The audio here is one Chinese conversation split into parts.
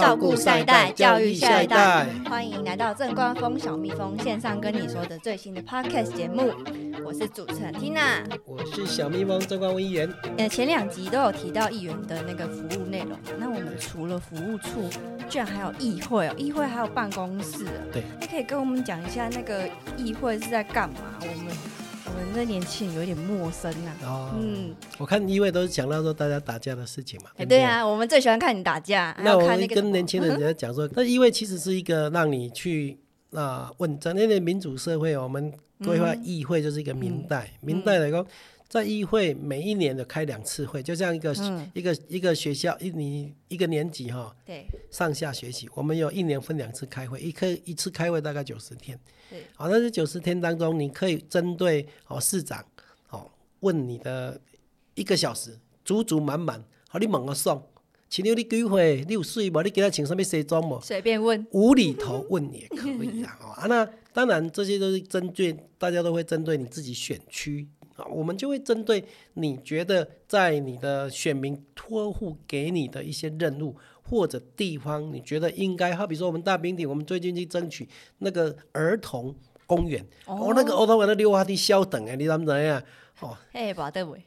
照顾下一代，教育下一代。欢迎来到正官风小蜜蜂线上跟你说的最新的 podcast 节目，我是主持人 Tina，我是小蜜蜂正官议员。呃，前两集都有提到议员的那个服务内容，那我们除了服务处，居然还有议会哦，议会还有办公室。对，你可以跟我们讲一下那个议会是在干嘛？我们。我们这年轻人有点陌生啊。哦，嗯，我看一位都是讲到说大家打架的事情嘛。哎对啊，我们最喜欢看你打架。那我们跟年轻人在讲说，那一位其实是一个让你去啊问在那个民主社会，我们规划议会就是一个明代，明代来讲。在议会每一年的开两次会，就像一个一个一个学校一你一个年级哈，对，上下学期我们有一年分两次开会，一科一次开会大概九十天，对，好，那这九十天当中，你可以针对哦市长哦问你的一个小时，足足满满，好你问我送，请问你几岁？你有水无？你给他请什么西装无？随便问，无厘头问也可以啊，啊那当然这些都是针对大家都会针对你自己选区。啊，我们就会针对你觉得在你的选民托付给你的一些任务或者地方，你觉得应该，好比说我们大平顶，我们最近去争取那个儿童公园，哦，那个儿童园的溜滑梯稍等诶，你知唔知啊？哦，哎，把对位，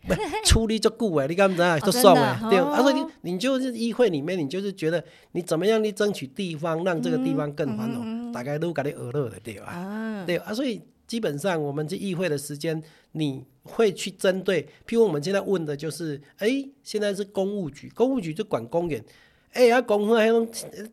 处理就顾哎，你敢唔知啊？都爽诶，对，啊，所以你你就是议会里面，你就是觉得你怎么样去争取地方，让这个地方更繁荣，大概都给你娱乐的对吧？对啊，所以。基本上，我们这议会的时间，你会去针对，譬如我们现在问的就是，哎，现在是公务局，公务局就管公园。哎呀，公园还拢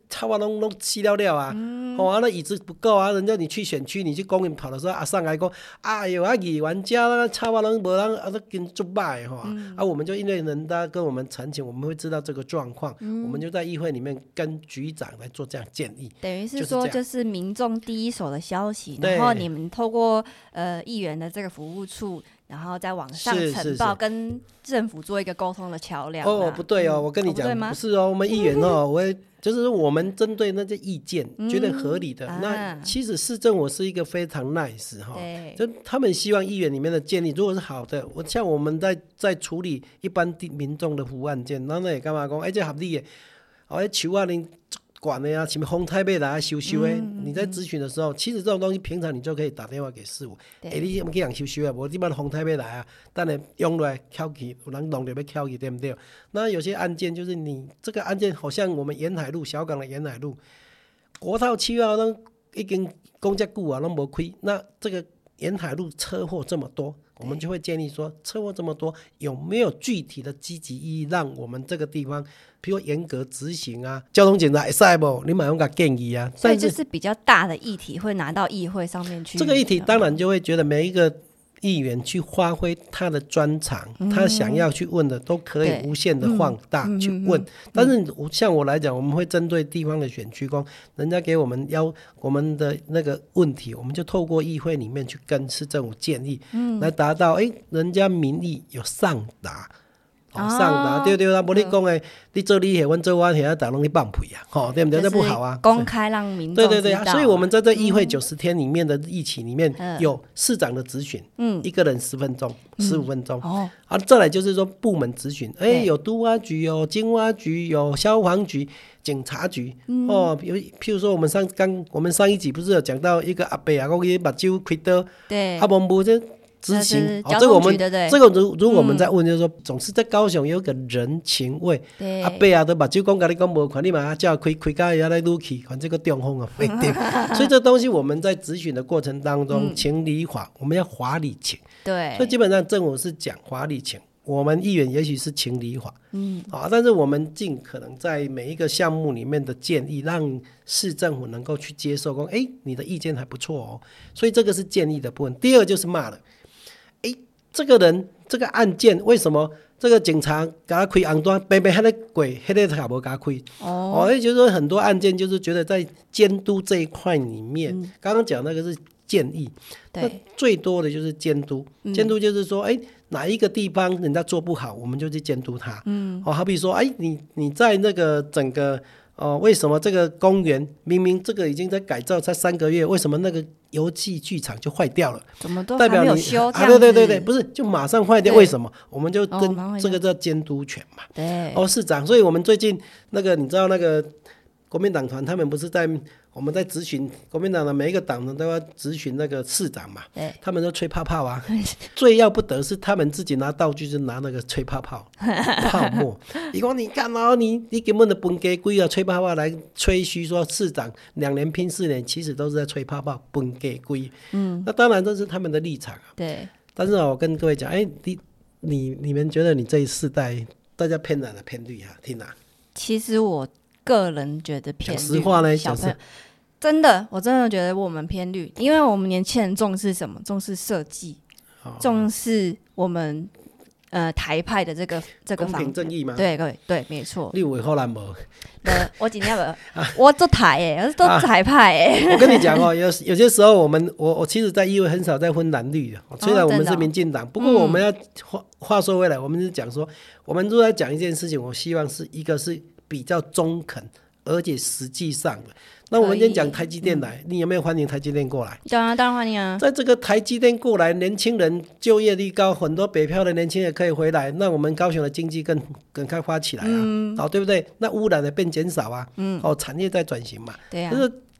差不多拢拢吃了了啊！好啊，那椅子不够啊，人家你去选区，你去公园跑的时候，啊上来讲，哎呦啊，议员家那差不多无人啊都跟做败哈，啊我们就因为人家跟我们澄清，我们会知道这个状况，我们就在议会里面跟局长来做这样建议。等于是说，就是民众第一手的消息，然后你们透过呃议员的这个服务处。然后再往上呈报，跟政府做一个沟通的桥梁。哦，不对哦，我跟你讲，不是哦，我们议员哦，我就是我们针对那些意见，觉得合理的。那其实市政我是一个非常 nice 哈，就他们希望议员里面的建议，如果是好的，我像我们在在处理一般的民众的服务案件，那那也干嘛讲？哎，这合理的，哦，求啊你。管的呀，什么红台被来修修诶？你在咨询的时候，其实这种东西平常你就可以打电话给师傅。哎，你我们去人修修啊，我一般红台被来啊，但你用来敲起，有人弄着要敲起，对不对？那有些案件就是你这个案件，好像我们沿海路小港的沿海路，国道七号那已经公家雇啊，都无亏。那这个沿海路车祸这么多。我们就会建议说，车祸这么多，有没有具体的积极意义，让我们这个地方，比如严格执行啊？交通警察是不？你马上给建议啊？所以就是比较大的议题会拿到议会上面去。这个议题当然就会觉得每一个。议员去发挥他的专长，他想要去问的都可以无限的放大去问。但是像我来讲，我们会针对地方的选区工，人家给我们要我们的那个问题，我们就透过议会里面去跟市政府建议，来达到哎，人家民意有上达。上达对对啦，无你讲诶，你做你些，阮做我些，大拢去放屁啊，吼，对不对？这不好啊。公开让民众对对对啊，所以我们在这议会九十天里面的议期里面有市长的咨询，嗯，一个人十分钟，十五分钟。哦，啊，再来就是说部门咨询，哎，有都挖局，有经挖局，有消防局、警察局，哦，比如譬如说我们上刚我们上一集不是有讲到一个阿伯啊，我给把酒开刀，对，阿伯不就。执行，这个我们这个如如果我们在问，就是说，总是在高雄有个人情味。阿伯啊，都把酒讲跟你讲无款，你马上叫开开家要来撸起，看这个中风啊，非对。所以这东西我们在咨询的过程当中，情理法我们要华理情。对。所以基本上政府是讲华理情，我们议员也许是情理法。嗯。啊，但是我们尽可能在每一个项目里面的建议，让市政府能够去接受，说，哎，你的意见还不错哦。所以这个是建议的部分。第二就是骂了。这个人这个案件为什么这个警察给他开案端，白白还在鬼，黑的他不给他开？哦，也就是说很多案件就是觉得在监督这一块里面，刚刚讲那个是建议，对，最多的就是监督，监督就是说，哎，哪一个地方人家做不好，我们就去监督他。嗯，哦，好比说，哎，你你在那个整个。哦，为什么这个公园明明这个已经在改造才三个月，为什么那个游戏剧场就坏掉了？怎么都代表你修？啊，对对对对，不是就马上坏掉？为什么？我们就跟这个叫监督权嘛。对。哦，市长，所以我们最近那个你知道那个国民党团他们不是在我们在咨询国民党的每一个党呢都要咨询那个市长嘛，他们都吹泡泡啊，最要不得是他们自己拿道具就拿那个吹泡泡 泡沫。你讲你干嘛？你你根本的本给鬼啊，吹泡泡来吹嘘说市长两年拼四年，其实都是在吹泡泡，本给鬼。嗯，那当然这是他们的立场啊。对。但是我跟各位讲，哎，你你你们觉得你这一世代大家偏蓝的偏绿啊？听哪？其实我。个人觉得偏绿，小朋友真的，我真的觉得我们偏绿，因为我们年轻人重视什么？重视设计，重视我们呃台派的这个这个公平正义吗？对对对，没错。立委后来没？呃，我今天不，我做台哎，我做台派哎。我跟你讲哦，有有些时候我们我我其实，在议会很少在分蓝绿的，虽然我们是民进党，不过我们要话话说回来，我们是讲说，我们都在讲一件事情，我希望是一个是。比较中肯，而且实际上，那我们今天讲台积电来，你有没有欢迎台积电过来？当然，当然欢迎啊！在这个台积电过来，年轻人就业率高，很多北漂的年轻人可以回来，那我们高雄的经济更更开发起来啊，哦，对不对？那污染的变减少啊，嗯，哦，产业在转型嘛，对呀。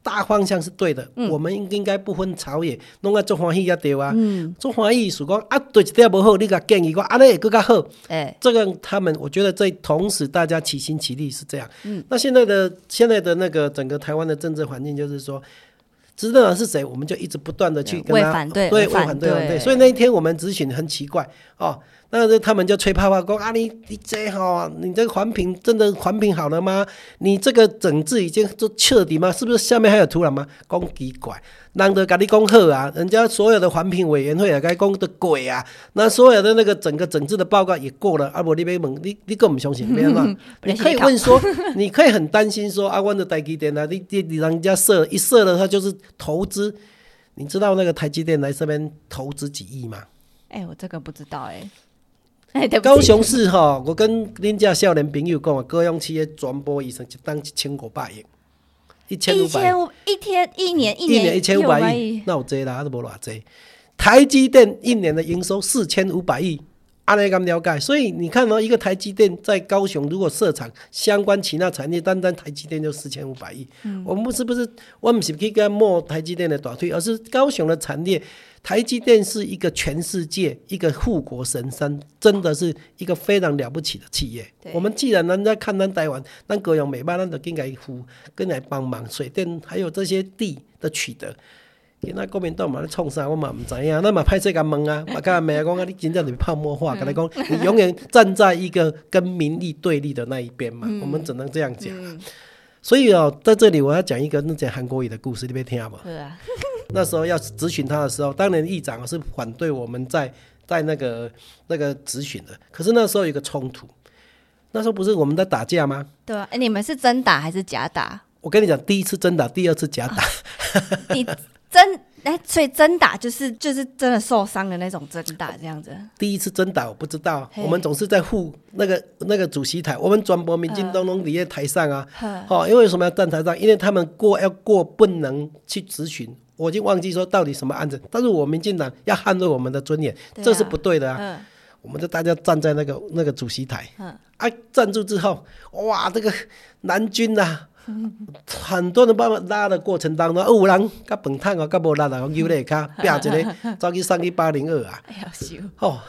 大方向是对的，我们应应该不分朝野，弄个做欢喜也对啊。做欢喜是讲啊，对一点不好，你个建议我啊，那也更加好。哎，这个他们，我觉得这同时大家齐心齐力是这样。嗯，那现在的现在的那个整个台湾的政治环境就是说，执政党是谁，我们就一直不断的去跟他反对，对，反对，反对。所以那一天我们咨询很奇怪哦。那是他们就吹泡泡说啊，你你这好，你这个环评真的环评好了吗？你这个整治已经做彻底吗？是不是下面还有土壤吗？讲奇怪，难得跟你讲好啊，人家所有的环评委员会也该讲的鬼啊，那所有的那个整个整治的报告也过了，啊！我你别问，你你更不相信，没有吗？你可以问说，你可以很担心说，啊，我的台积电啊，你你你人家设一设了，他就是投资，你知道那个台积电来这边投资几亿吗？哎，我这个不知道哎。高雄市哈，我跟恁家少年朋友讲啊，高雄市的传播医生一当一千五百亿，一千五百一天一年一年一千五百亿，那有济啦，都无偌济。台积电一年的营收四千五百亿，安尼咁了解，所以你看哦，一个台积电在高雄如果设厂，相关其他产业单单台积电就四千五百亿。我们不是不是，我们是去跟摸台积电的大腿，而是高雄的产业。台积电是一个全世界一个护国神山，真的是一个非常了不起的企业。我们既然人家看咱台湾，咱各样美办，咱就应该扶，跟来帮忙。水电还有这些地的取得，跟那国民党嘛在创啥，我嘛唔知影。那么派这个问啊，嘛讲没讲啊？你真正是泡沫化，跟他讲，你永远站在一个跟民意对立的那一边嘛。我们只能这样讲。所以哦，在这里我要讲一个那讲韩国语的故事，你别听好不？是啊。那时候要咨询他的时候，当年议长是反对我们在在那个那个咨询的。可是那时候有个冲突，那时候不是我们在打架吗？对啊。哎，你们是真打还是假打？我跟你讲，第一次真打，第二次假打。你真。哎，所以真打就是就是真的受伤的那种真打这样子。第一次真打我不知道，我们总是在护那个那个主席台，我们转播民进党拢立在台上啊。好，因为什么要站台上？因为他们过要过不能去咨询，我已经忘记说到底什么案子。但是我民进党要捍卫我们的尊严，这是不对的啊。我们就大家站在那个那个主席台，啊，站住之后，哇，这个南军呐。很多人把我拉的过程当中，有人甲饭桶啊，甲无力啊，摇咧卡，拼一个，走去上去八零二啊。哎呀，哦，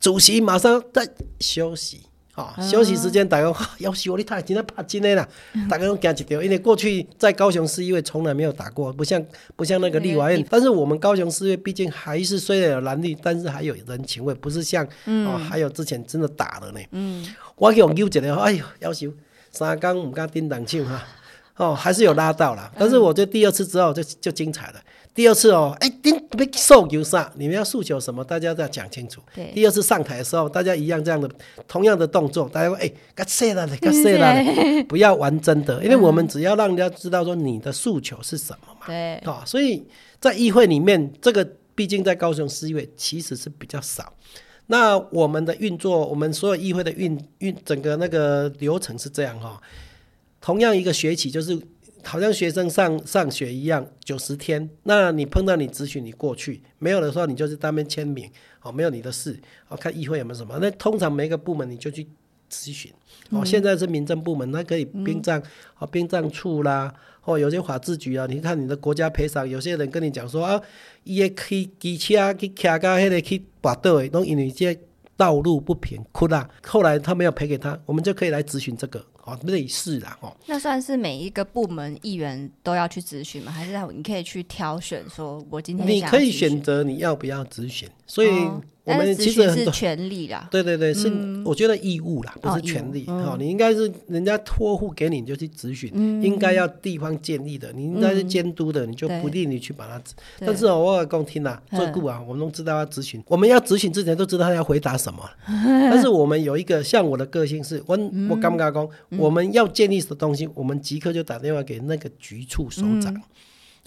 主席马上在休息，哦，休息时间大家要求，你太今天拍真的啦，大家都惊一跳，因为过去在高雄市议会从来没有打过，不像不像那个立法院，但是我们高雄市议会毕竟还是虽然有蓝绿，但是还有人情味，不是像哦，还有之前真的打了呢。嗯，我用扭一个，哎呦，要求。三刚唔敢叮当手哈，哦，还是有拉到了，但是我觉得第二次之后就就精彩了。第二次哦，哎，你别诉求啥？你们要诉求什么？大家都要讲清楚。第二次上台的时候，大家一样这样的同样的动作，大家说哎，该谢了，该谢了，不要玩真的，因为我们只要让人家知道说你的诉求是什么嘛。对，哦，所以在议会里面，这个毕竟在高雄市议会其实是比较少。那我们的运作，我们所有议会的运运整个那个流程是这样哈。同样一个学期，就是好像学生上上学一样，九十天。那你碰到你咨询，你过去没有的时候，你就是当面签名，哦，没有你的事，哦，看议会有没有什么。那通常每个部门你就去咨询。哦，现在是民政部门，那可以殡葬哦，殡葬处啦，或有些法制局啊。你看你的国家赔偿，有些人跟你讲说啊，伊个去机车去骑到迄个去跋倒的，拢因为这道路不平，哭啦。后来他没有赔给他，我们就可以来咨询这个。哦，类似啦哦。那算是每一个部门议员都要去咨询吗？还是你可以去挑选？说我今天你可以选择你要不要咨询，所以。我们其实是权利啦，对对对，是我觉得义务啦，不是权利。哦，你应该是人家托付给你，就去咨询，应该要地方建立的，你应该是监督的，你就不利你去把它。但是哦，我讲听啦，做顾啊，我们都知道要咨询，我们要咨询之前都知道他要回答什么。但是我们有一个像我的个性是，我我刚刚讲，我们要建立的东西，我们即刻就打电话给那个局处首长。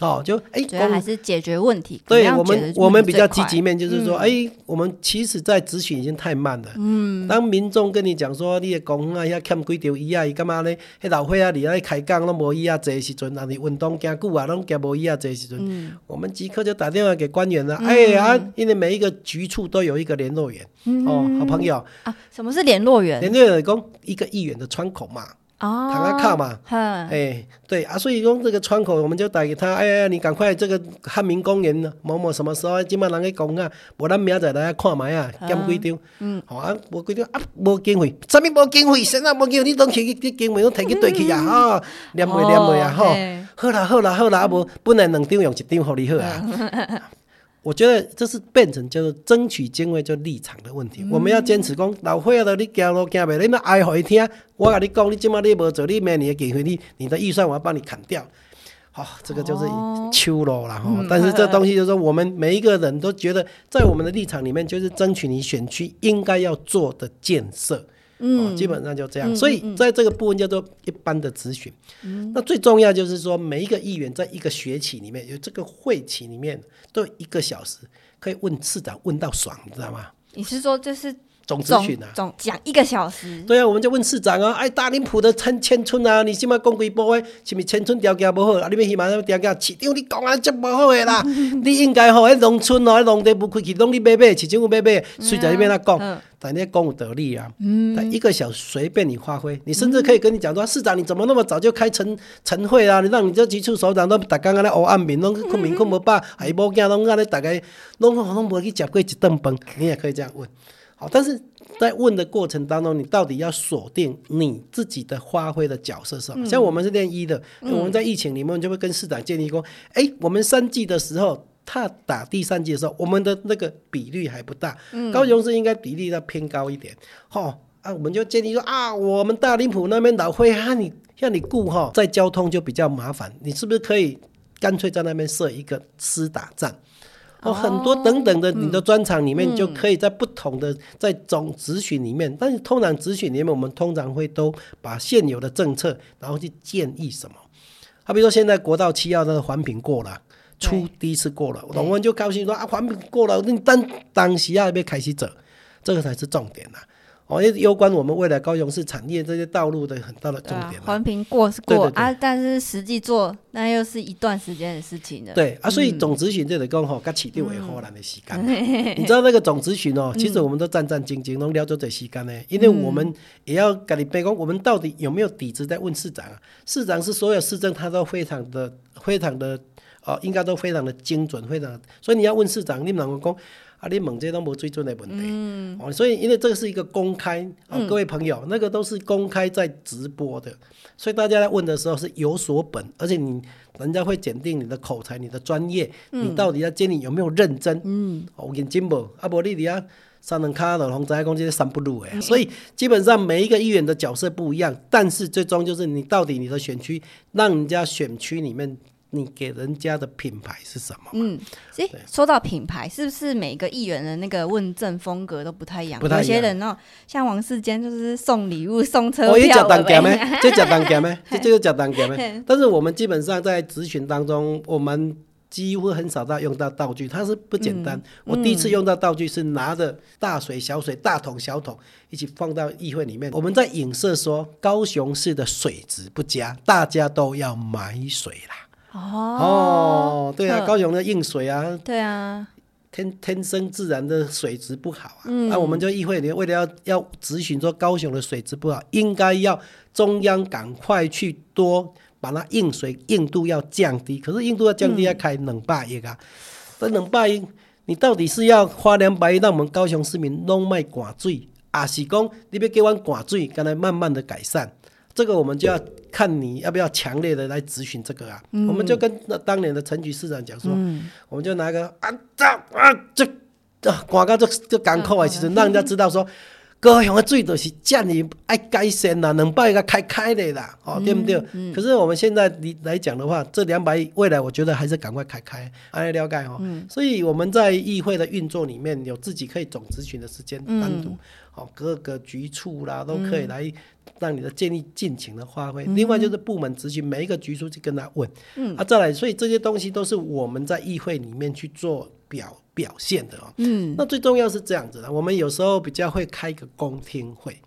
哦，就哎，主要还是解决问题。对我们，我们比较积极面，就是说，哎，我们其实，在咨询已经太慢了。嗯。当民众跟你讲说，你的公园啊，遐欠几条椅啊，伊干嘛呢？迄老伙啊，你来开讲拢无椅啊，坐时阵，啊，你运动行久啊，拢行无椅啊，坐时阵。嗯。我们即刻就打电话给官员了。哎呀，因为每一个局处都有一个联络员。哦，好朋友。啊，什么是联络员？联络员讲一个议员的窗口嘛。哦，躺下靠嘛，哎，对啊，所以用这个窗口，我们就打给他，哎呀，你赶快这个汉民公园某某什么时候，今晚人去讲啊，无咱明仔来看卖啊，减几张，嗯，好啊，无几张啊，无经费，啥物无经费，现在无经费，你拢去去经费，拢摕去对去啊，哈，念袂念袂啊，吼，好啦好啦好啦，啊无本来两张用一张互你好啊。我觉得这是变成就是争取经费就立场的问题。我们要坚持讲老伙仔，你行路行袂，你们爱互伊听。我跟你讲，你今麦你无做，你明年的经费，你你的预算我要帮你砍掉。好，这个就是秋咯啦。哈。但是这东西就是说，我们每一个人都觉得，在我们的立场里面，就是争取你选区应该要做的建设。嗯，基本上就这样，所以在这个部分叫做一般的咨询。那最重要就是说，每一个议员在一个学期里面，有这个会期里面，都一个小时可以问市长问到爽，你知道吗？你是说这是？总咨询啊，总讲一个小时。对啊，我们就问市长啊，哎，大林埔的千千村啊，你起码讲几波诶？是咪千村条件不好？啊，你咪起码条件，市长你讲啊，真不好诶啦！你应该吼，迄农村哦，迄农地不开去，拢你买买，市政府买买，随在那边那讲，但你讲有道理啊。嗯。一个小时随便你发挥，你甚至可以跟你讲说，市长你怎么那么早就开晨晨会啊？你让你这几处首长都大刚刚咧乌暗面，拢困眠困无饱，还某囝拢安尼大概拢拢无去食过一顿饭，你也可以这样问。好，但是在问的过程当中，你到底要锁定你自己的发挥的角色是什么？像我们是练医的，我们在疫情里面就会跟市长建议过：，哎，我们三季的时候，他打第三季的时候，我们的那个比率还不大，高雄市应该比例要偏高一点。哦，啊，我们就建议说：，啊，我们大林埔那边老会啊，你让你顾哈，在交通就比较麻烦，你是不是可以干脆在那边设一个私打站？哦，很多等等的，你的专场里面就可以在不同的在总咨询里面，但是通常咨询里面，我们通常会都把现有的政策，然后去建议什么。好，比如说现在国道七号那个环评过了，出第一次过了，我们就高兴说啊，环评过了，你当当时要被开始走，这个才是重点呐。哦，攸关我们未来高雄市产业这些道路的很大的重点。环评过是过啊，但是实际做那又是一段时间的事情了。对啊，所以总咨询这得讲吼，甲起定为荷兰的时间。你知道那个总咨询哦，其实我们都战战兢兢，能聊多这时间呢，因为我们也要跟你背讲，我们到底有没有底子在问市长啊？市长是所有市政他都非常的、非常的哦，应该都非常的精准，非常。所以你要问市长，你能够讲。啊，你问这都无水准的问题，嗯。哦，所以因为这个是一个公开，啊，各位朋友，那个都是公开在直播的，所以大家在问的时候是有所本，而且你人家会检定你的口才、你的专业，你到底在监理有没有认真，嗯，我认真无，啊，无你哋啊，三人卡的红仔公这些三不入诶，所以基本上每一个议员的角色不一样，但是最终就是你到底你的选区，让人家选区里面。你给人家的品牌是什么？嗯，诶，说到品牌，是不是每个议员的那个问政风格都不太一样？有些人哦，像王世坚就是送礼物、送车票。我也讲单价咩？就讲单价咩？这就是讲单价咩？但是我们基本上在咨询当中，我们几乎很少到用到道具，它是不简单。我第一次用到道具是拿着大水、小水、大桶、小桶一起放到议会里面，我们在影射说高雄市的水质不佳，大家都要买水啦。哦，对啊，高雄的硬水啊，对啊，天天生自然的水质不好啊，那我们就议会里为了要要咨询说高雄的水质不好，应该要中央赶快去多把那硬水硬度要降低，可是硬度要降低要开冷百亿啊，这冷百亿你到底是要花两百亿让我们高雄市民弄卖管水，还是讲你要给我管水，刚才慢慢的改善？这个我们就要看你要不要强烈的来咨询这个啊，我们就跟那当年的陈局市长讲说，我们就拿个啊这啊这啊广告这这港口啊，其实让人家知道说，高雄的水都是这样爱改善啦，能把一个开开的啦，哦对不对？可是我们现在你来讲的话，这两百亿未来我觉得还是赶快开开，来了解哦。所以我们在议会的运作里面有自己可以总咨询的时间单独。哦，各个局处啦都可以来让你的建议尽情的发挥。另外就是部门咨询，每一个局处去跟他问。嗯，啊，再来，所以这些东西都是我们在议会里面去做表表现的哦。嗯，那最重要是这样子的，我们有时候比较会开一个公听会。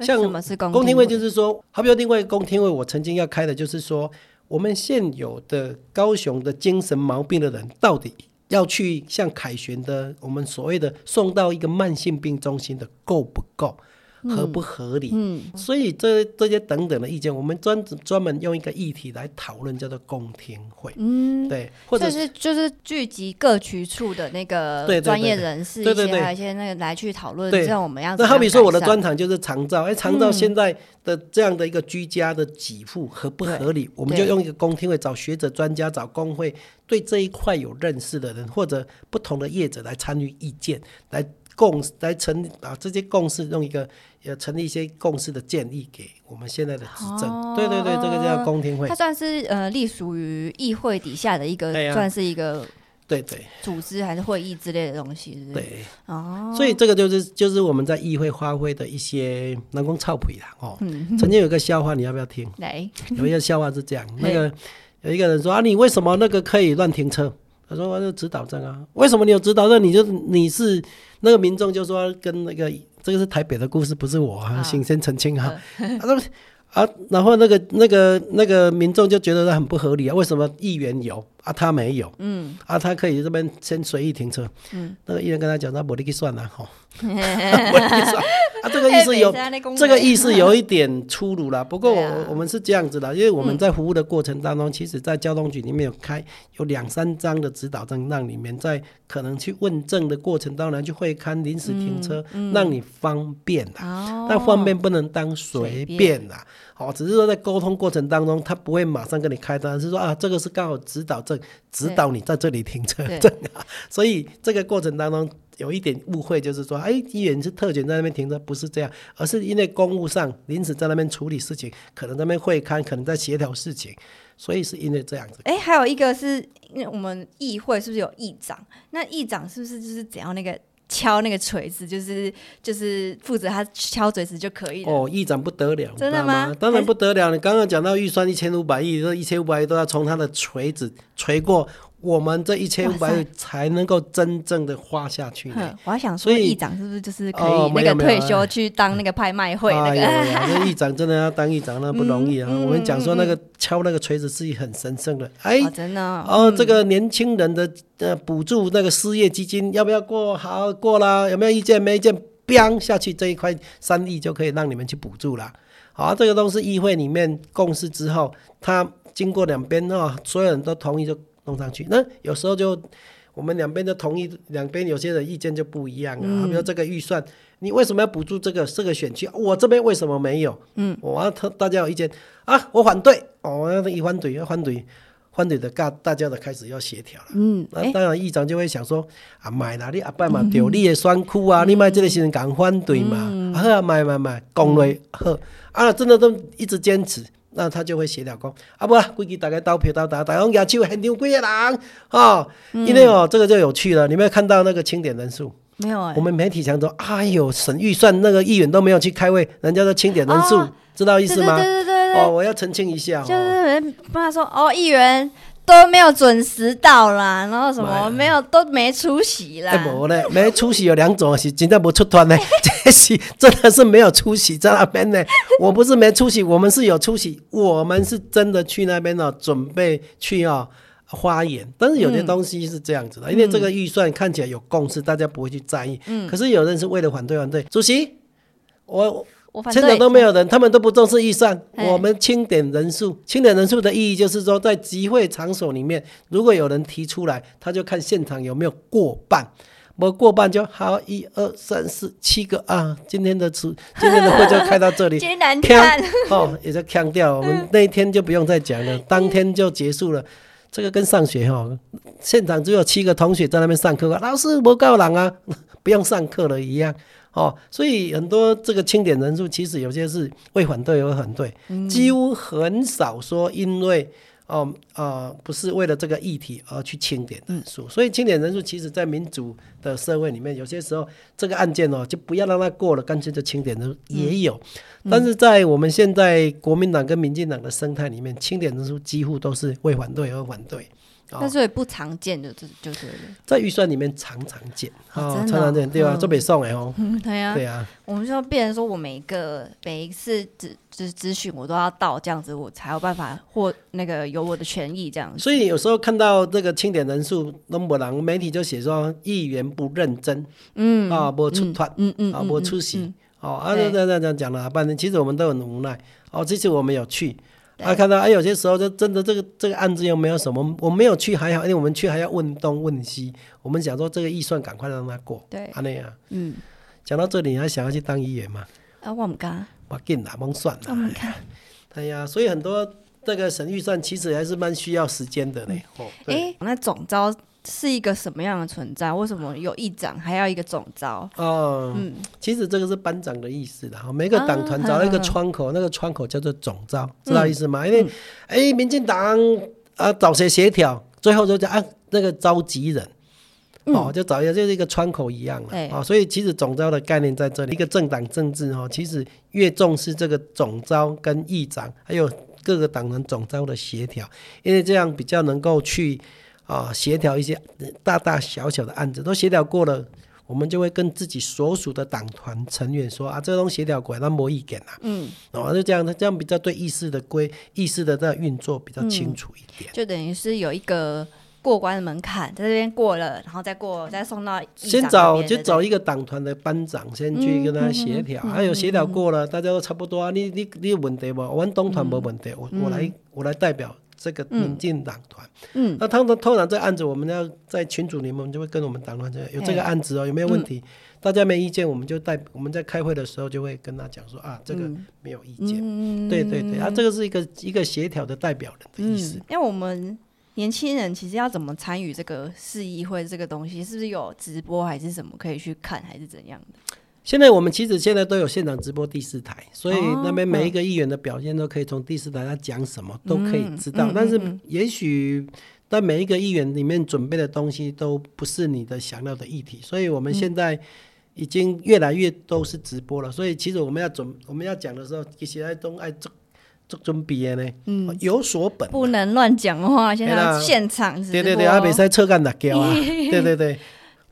像什么是公公听会？就是说，好比说另外一个公听会，我曾经要开的就是说，我们现有的高雄的精神毛病的人到底。要去像凯旋的，我们所谓的送到一个慢性病中心的够不够？合不合理？嗯，所以这这些等等的意见，我们专专门用一个议题来讨论，叫做公听会。嗯，对，或者是就是聚集各局处的那个专业人士，对对对，还有一些那个来去讨论，这样我们要。那好比说我的专场就是长照，哎，长照现在的这样的一个居家的给付合不合理？我们就用一个公听会，找学者专家，找工会对这一块有认识的人，或者不同的业者来参与意见，来共来成啊这些共识，用一个。要成立一些共识的建议给我们现在的执政，对对对，这个叫公听会。它算是呃隶属于议会底下的一个，算是一个对对组织还是会议之类的东西，对哦。所以这个就是就是我们在议会发挥的一些南宫操皮啦哦。曾经有个笑话，你要不要听？来，有一个笑话是这样，那个有一个人说啊，你为什么那个可以乱停车？他说我是指导证啊，为什么你有指导证？你就你是那个民众就说跟那个。这个是台北的故事，不是我啊，请先澄清哈。啊，然后那个那个那个民众就觉得他很不合理啊，为什么议员有啊，他没有？嗯，啊，他可以这边先随意停车。嗯，那个议员跟他讲，那我你去算了哈。我你算啊，这个意思有这个意思有 一点粗鲁了。不过我我们是这样子的，因为我们在服务的过程当中，其实，在交通局里面有开有两三张的指导证，让你们在可能去问证的过程当中就会看临时停车，让你方便的。但方便不能当随便的。哦，只是说在沟通过程当中，他不会马上跟你开单，是说啊，这个是刚好指导证，指导你在这里停车证啊。所以这个过程当中有一点误会，就是说，哎，议员是特权在那边停车，不是这样，而是因为公务上临时在那边处理事情，可能那边会看，可能在协调事情，所以是因为这样子。哎，还有一个是因为我们议会是不是有议长？那议长是不是就是只要那个？敲那个锤子，就是就是负责他敲锤子就可以了。哦，议长不得了，真的吗？当然不得了。你刚刚讲到预算一千五百亿，这一千五百亿都要从他的锤子锤过。我们这一千五百才能够真正的花下去。我还想说，议长是不是就是可以那个退休去当那个拍卖会那个？那议长真的要当议长，那不容易啊！我们讲说那个敲那个锤子是很神圣的。哎，真的哦，这个年轻人的呃补助那个失业基金要不要过？好过啦，有没有意见？没意见，biang 下去这一块三亿就可以让你们去补助了。好，这个都是议会里面共识之后，他经过两边哦，所有人都同意就。弄上去，那有时候就我们两边的同意，两边有些人意见就不一样啊。比如这个预算，你为什么要补助这个这个选区？我这边为什么没有？嗯，我他大家有意见啊，我反对，哦，要一反对，要反对，反对的大大家的开始要协调了。嗯，那当然议长就会想说啊，买哪里阿伯嘛，丢你的酸苦啊，你买这个新人敢反对嘛？啊，买买买，讲来好啊，真的都一直坚持。那他就会协调讲，啊不，规矩大概投票到达，大家举手很牛几个人，哦，因为哦，这个就有趣了。你没有看到那个清点人数？没有哎。我们媒体常说，哎呦，省预算那个议员都没有去开会，人家的清点人数，知道意思吗？对对对对对。哦，我要澄清一下，就是不他说哦，议员。都没有准时到啦，然后什么没有都没出席啦。没嘞，没出席有两种是真的不出团呢，这是真的是没有出席在那边呢。我不是没出席，我们是有出席，我们是真的去那边哦，准备去哦，花言。但是有些东西是这样子的，因为这个预算看起来有共识，大家不会去在意。嗯。可是有人是为了反对反对，主席，我现在都没有人，他们都不重视预算。我们清点人数，清点人数的意义就是说，在集会场所里面，如果有人提出来，他就看现场有没有过半。我过半就好，一二三四七个啊！今天的词，今天的会就开到这里。艰难看哦，也在强调，我们那一天就不用再讲了，当天就结束了。这个跟上学哈，现场只有七个同学在那边上课，老师不够人啊，不用上课了一样哦。所以很多这个清点人数，其实有些是为反对而反对，几乎很少说因为。哦，呃，不是为了这个议题而去清点人数，所以清点人数其实，在民主的社会里面，有些时候这个案件哦，就不要让它过了，干脆就清点人数也有。但是在我们现在国民党跟民进党的生态里面，清点人数几乎都是为反对而反对。但是也不常见的，就就是在预算里面常常见，哦，常常见，对啊？这北送哎哦，对啊，对啊。我们就要变成说，我每一个每一次咨咨咨询，我都要到这样子，我才有办法获那个有我的权益这样。所以有时候看到这个清点人数那么难，媒体就写说议员不认真，嗯啊，不出团，嗯嗯啊，不出席，哦啊，这样这样讲了半天，其实我们都很无奈。哦，这次我们有去。啊，看到哎，有些时候就真的这个这个案子又没有什么，我没有去还好，因为我们去还要问东问西，我们想说这个预算赶快让他过。对，啊那样。嗯，讲到这里，你还想要去当议员吗？啊，我唔敢。我紧啦，甭算啦。我唔敢。哎呀，所以很多这个审预算其实还是蛮需要时间的嘞。哦，哎，那总招。是一个什么样的存在？为什么有议长还要一个总招？哦，嗯，其实这个是班长的意思的哈。每个党团找一个窗口，那个窗口叫做总招，知道意思吗？因为哎，民进党啊找谁协调，最后就叫啊那个召集人，哦，就找一下就是一个窗口一样了啊。所以其实总招的概念在这里，一个政党政治哈，其实越重视这个总招跟议长，还有各个党人总招的协调，因为这样比较能够去。啊，协调一些大大小小的案子都协调过了，我们就会跟自己所属的党团成员说啊，这东西协调过来，那没意见啦。嗯，哦，就这样，这样比较对议事的规议事的这个运作比较清楚一点。就等于是有一个过关的门槛，在这边过了，然后再过，再送到先找就找一个党团的班长先去跟他协调，还有协调过了，大家都差不多啊。你你你有问题不？我们党团没问题，我我来我来代表。这个民进党团，嗯，那通常通常这个案子，我们要在群组里面，我们就会跟我们党团这有这个案子哦，有没有问题？大家没意见，我们就代我们在开会的时候就会跟他讲说啊，这个没有意见，对对对，啊，这个是一个一个协调的代表人的意思。因为我们年轻人其实要怎么参与这个市议会这个东西，是不是有直播还是什么可以去看，还是怎样的？现在我们其实现在都有现场直播第四台，所以那边每一个议员的表现都可以从第四台他讲什么都可以知道。但是也许在每一个议员里面准备的东西都不是你的想要的议题，所以我们现在已经越来越都是直播了。所以其实我们要准我们要讲的时候，其实都爱做做准备的呢，嗯，有所本，不能乱讲话。现在现场对对对，阿比赛侧干的胶啊，对对 对。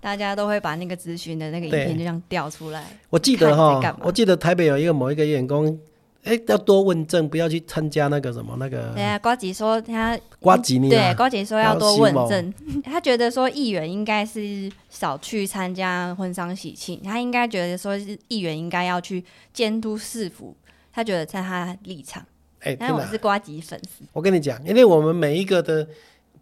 大家都会把那个咨询的那个影片就这样调出来。我记得哈，我记得台北有一个某一个员工，哎，要多问证，不要去参加那个什么那个。对啊，瓜吉说他瓜吉你对瓜吉说要多问证，他觉得说议员应该是少去参加婚丧喜庆，他应该觉得说是议员应该要去监督市府，他觉得在他立场。哎，但我是瓜吉粉丝。我跟你讲，因为我们每一个的。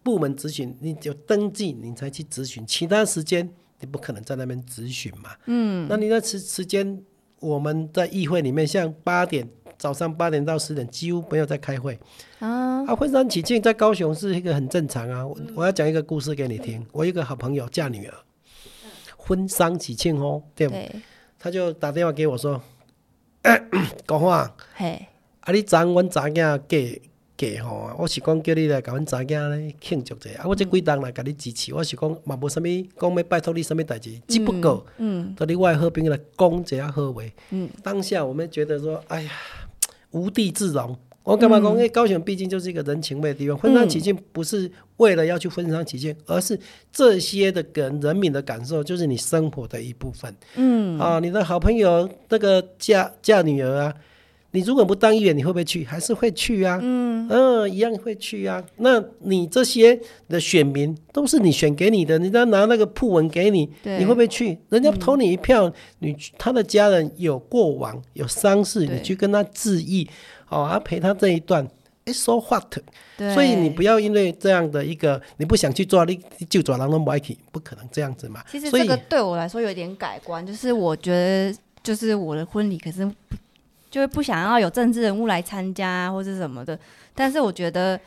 部门咨询，你就登记，你才去咨询。其他时间你不可能在那边咨询嘛。嗯，那你那时时间，我们在议会里面，像八点早上八点到十点，几乎没有在开会。啊，啊，婚丧喜庆在高雄是一个很正常啊。我我要讲一个故事给你听。我一个好朋友嫁女儿，婚丧喜庆哦，对，他就打电话给我说：“ 讲话，嘿，啊，你昨阮查囝给。”假吼，我是讲叫你来甲阮查囝咧庆祝者，啊，我这几档来甲你支持，我是讲嘛无啥物，讲要拜托你啥物代志，只不过，嗯，到你外好朋友来讲一下好话，嗯，当下我们觉得说，哎呀，无地自容。我干嘛讲？因为高雄毕竟就是一个人情味的地方，婚丧喜庆不是为了要去婚丧喜庆，而是这些的跟人民的感受，就是你生活的一部分。嗯，啊，你的好朋友那个嫁嫁女儿啊。你如果不当议员，你会不会去？还是会去啊？嗯嗯，一样会去啊。那你这些的选民都是你选给你的，人家拿那个铺文给你，你会不会去？人家投你一票，你他的家人有过往有丧事，你去跟他致意，哦，啊陪他这一段，it's so what？所以你不要因为这样的一个你不想去做，你就转让那么 k 不可能这样子嘛。其实这个对我来说有点改观，就是我觉得就是我的婚礼，可是。就会不想要有政治人物来参加或者什么的，但是我觉得。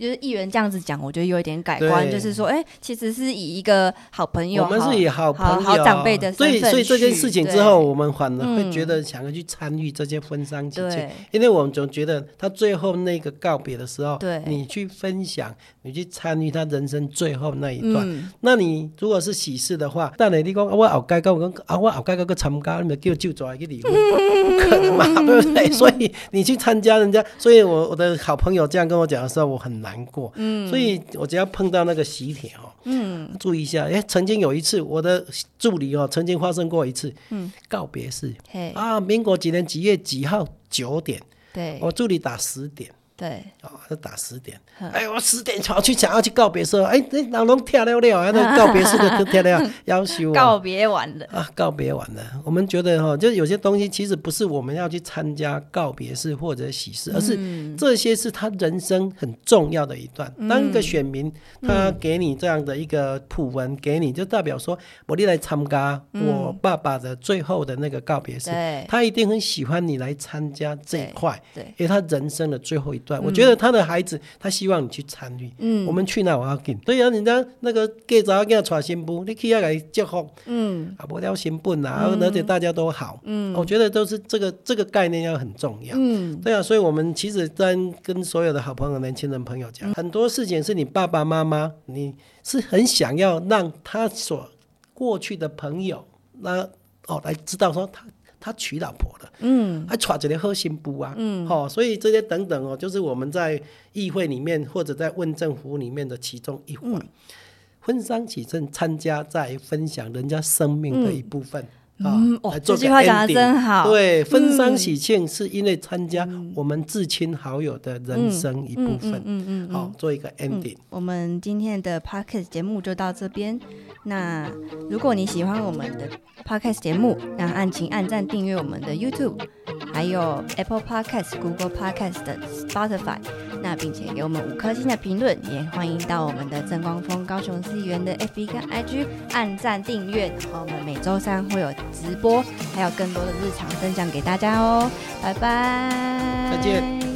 就是议员这样子讲，我觉得有一点改观，就是说，哎，其实是以一个好朋友，我们是以好朋友、好长辈的身份所以这件事情之后，我们反而会觉得想要去参与这些婚丧喜庆，因为我们总觉得他最后那个告别的时候，你去分享，你去参与他人生最后那一段。那你如果是喜事的话，但你你讲我后盖个我啊，我后盖个个参加，你们叫就做一个礼物，不可能嘛，对不对？所以你去参加人家，所以我我的好朋友这样跟我讲的时候，我很难。难过，嗯，所以我只要碰到那个喜帖哦，嗯，注意一下，哎，曾经有一次我的助理哦，曾经发生过一次，嗯，告别式，啊，民国几年几月几号？九点，对，我助理打十点。对，哦，他打十点，哎，我十点跑去想要去告别式，哎，那老龙跳了了，那 告别式的跳了，要求告别完了。啊，告别完了。我们觉得哈，就有些东西其实不是我们要去参加告别式或者喜事，而是这些是他人生很重要的一段。当一个选民他给你这样的一个普文，给你就代表说，我你来参加我爸爸的最后的那个告别式，他一定很喜欢你来参加这一块，对，因为他人生的最后一。对，我觉得他的孩子，他希望你去参与。嗯，我们去那我要给。所以啊，人家那个介绍给他传新妇，你去要来祝福。嗯，啊，不要新妇啊，而且大家都好。嗯，我觉得都是这个这个概念要很重要。嗯，对啊，所以我们其实在跟所有的好朋友、年轻人朋友讲，很多事情是你爸爸妈妈，你是很想要让他所过去的朋友，那哦来知道说他。他娶老婆了，嗯，还娶着个好新妇啊，嗯，好，所以这些等等哦，就是我们在议会里面或者在问政府里面的其中一环，婚丧喜庆参加在分享人家生命的一部分啊，这句话讲的真好，对，婚丧喜庆是因为参加我们至亲好友的人生一部分，嗯嗯，好，做一个 ending。我们今天的 podcast 节目就到这边。那如果你喜欢我们的 podcast 节目，那按请按赞订阅我们的 YouTube，还有 Apple Podcast、Google Podcast、Spotify，那并且给我们五颗星的评论，也欢迎到我们的正光峰高雄市议员的 FB 跟 IG 按赞订阅，然后我们每周三会有直播，还有更多的日常分享给大家哦，拜拜，再见。